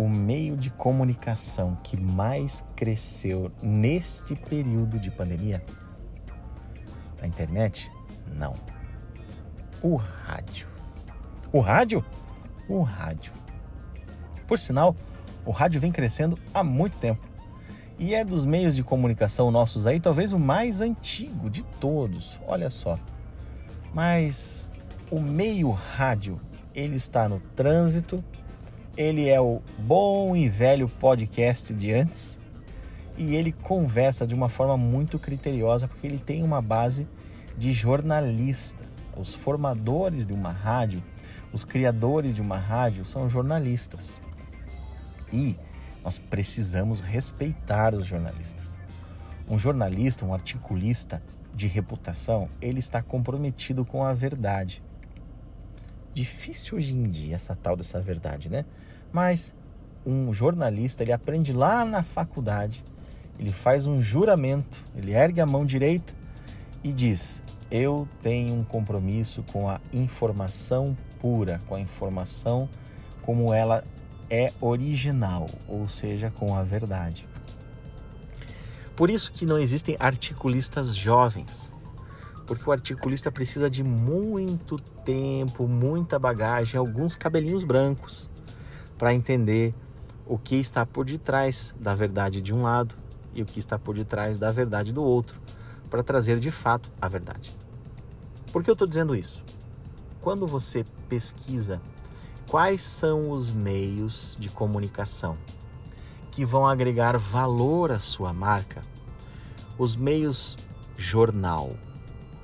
o meio de comunicação que mais cresceu neste período de pandemia? A internet? Não. O rádio. O rádio? O rádio. Por sinal, o rádio vem crescendo há muito tempo. E é dos meios de comunicação nossos aí, talvez o mais antigo de todos. Olha só. Mas o meio rádio, ele está no trânsito, ele é o bom e velho podcast de antes e ele conversa de uma forma muito criteriosa porque ele tem uma base de jornalistas. Os formadores de uma rádio, os criadores de uma rádio são jornalistas. E nós precisamos respeitar os jornalistas. Um jornalista, um articulista de reputação, ele está comprometido com a verdade. Difícil hoje em dia essa tal dessa verdade, né? Mas um jornalista, ele aprende lá na faculdade, ele faz um juramento, ele ergue a mão direita e diz: Eu tenho um compromisso com a informação pura, com a informação como ela é original, ou seja, com a verdade. Por isso que não existem articulistas jovens, porque o articulista precisa de muito tempo, muita bagagem, alguns cabelinhos brancos para entender o que está por detrás da verdade de um lado e o que está por detrás da verdade do outro, para trazer de fato a verdade. Por que eu estou dizendo isso? Quando você pesquisa quais são os meios de comunicação que vão agregar valor à sua marca, os meios jornal,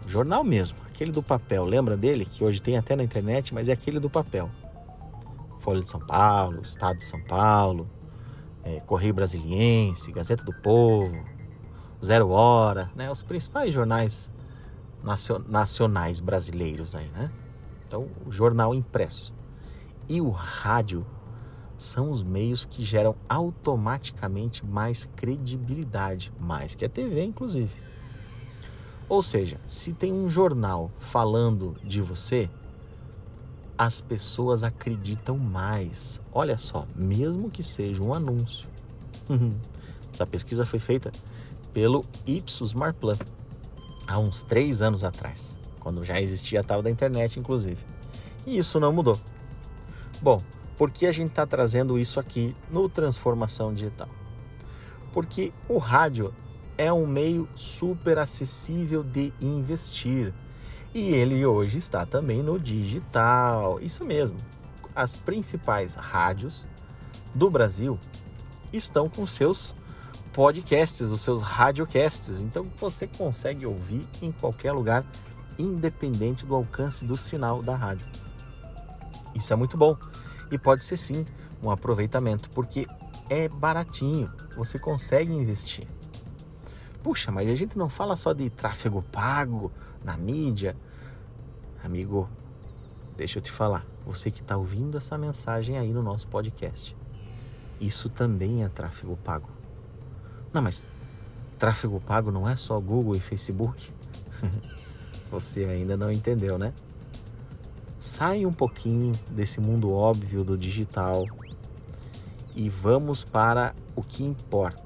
jornal mesmo, aquele do papel, lembra dele que hoje tem até na internet, mas é aquele do papel. Folha de São Paulo, Estado de São Paulo, é, Correio Brasiliense, Gazeta do Povo, Zero Hora, né? Os principais jornais nacionais brasileiros aí, né? Então, o jornal impresso e o rádio são os meios que geram automaticamente mais credibilidade, mais que a TV, inclusive. Ou seja, se tem um jornal falando de você, as pessoas acreditam mais. Olha só, mesmo que seja um anúncio. Essa pesquisa foi feita pelo Ipsos Marplan há uns três anos atrás, quando já existia a tal da internet, inclusive. E isso não mudou. Bom, por que a gente está trazendo isso aqui no Transformação Digital? Porque o rádio é um meio super acessível de investir e ele hoje está também no digital. Isso mesmo. As principais rádios do Brasil estão com seus podcasts, os seus radiocasts. Então você consegue ouvir em qualquer lugar, independente do alcance do sinal da rádio. Isso é muito bom e pode ser sim um aproveitamento, porque é baratinho, você consegue investir. Puxa, mas a gente não fala só de tráfego pago na mídia. Amigo, deixa eu te falar, você que está ouvindo essa mensagem aí no nosso podcast, isso também é tráfego pago. Não, mas tráfego pago não é só Google e Facebook? você ainda não entendeu, né? Sai um pouquinho desse mundo óbvio do digital e vamos para o que importa.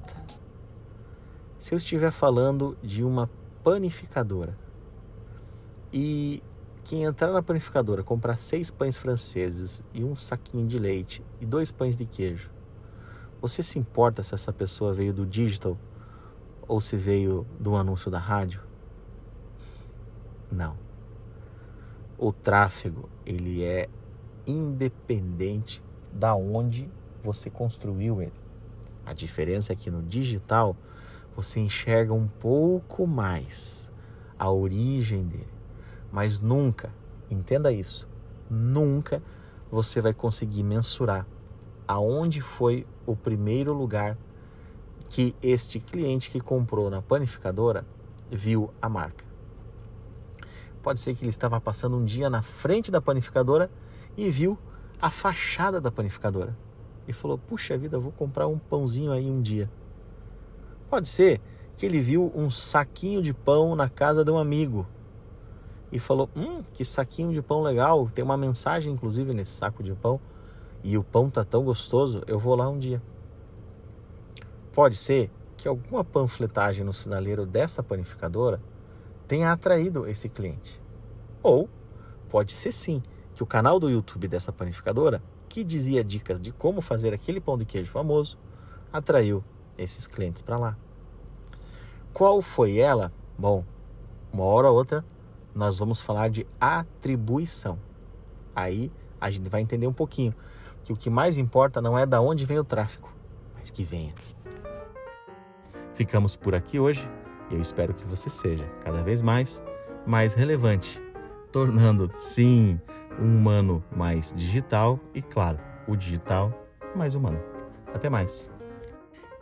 Se eu estiver falando de uma panificadora e quem entrar na panificadora comprar seis pães franceses e um saquinho de leite e dois pães de queijo, você se importa se essa pessoa veio do digital ou se veio do anúncio da rádio? Não o tráfego ele é independente da onde você construiu ele. A diferença é que no digital você enxerga um pouco mais a origem dele, mas nunca, entenda isso, nunca você vai conseguir mensurar aonde foi o primeiro lugar que este cliente que comprou na panificadora viu a marca. Pode ser que ele estava passando um dia na frente da panificadora e viu a fachada da panificadora e falou: Puxa vida, vou comprar um pãozinho aí um dia. Pode ser que ele viu um saquinho de pão na casa de um amigo e falou: Hum, que saquinho de pão legal. Tem uma mensagem, inclusive, nesse saco de pão. E o pão tá tão gostoso, eu vou lá um dia. Pode ser que alguma panfletagem no sinaleiro dessa panificadora tenha atraído esse cliente. Ou pode ser sim que o canal do YouTube dessa panificadora, que dizia dicas de como fazer aquele pão de queijo famoso, atraiu esses clientes para lá. Qual foi ela? Bom, uma hora ou outra nós vamos falar de atribuição. Aí a gente vai entender um pouquinho que o que mais importa não é da onde vem o tráfego, mas que venha. Ficamos por aqui hoje. Eu espero que você seja cada vez mais mais relevante, tornando sim um humano mais digital e claro, o digital mais humano. Até mais.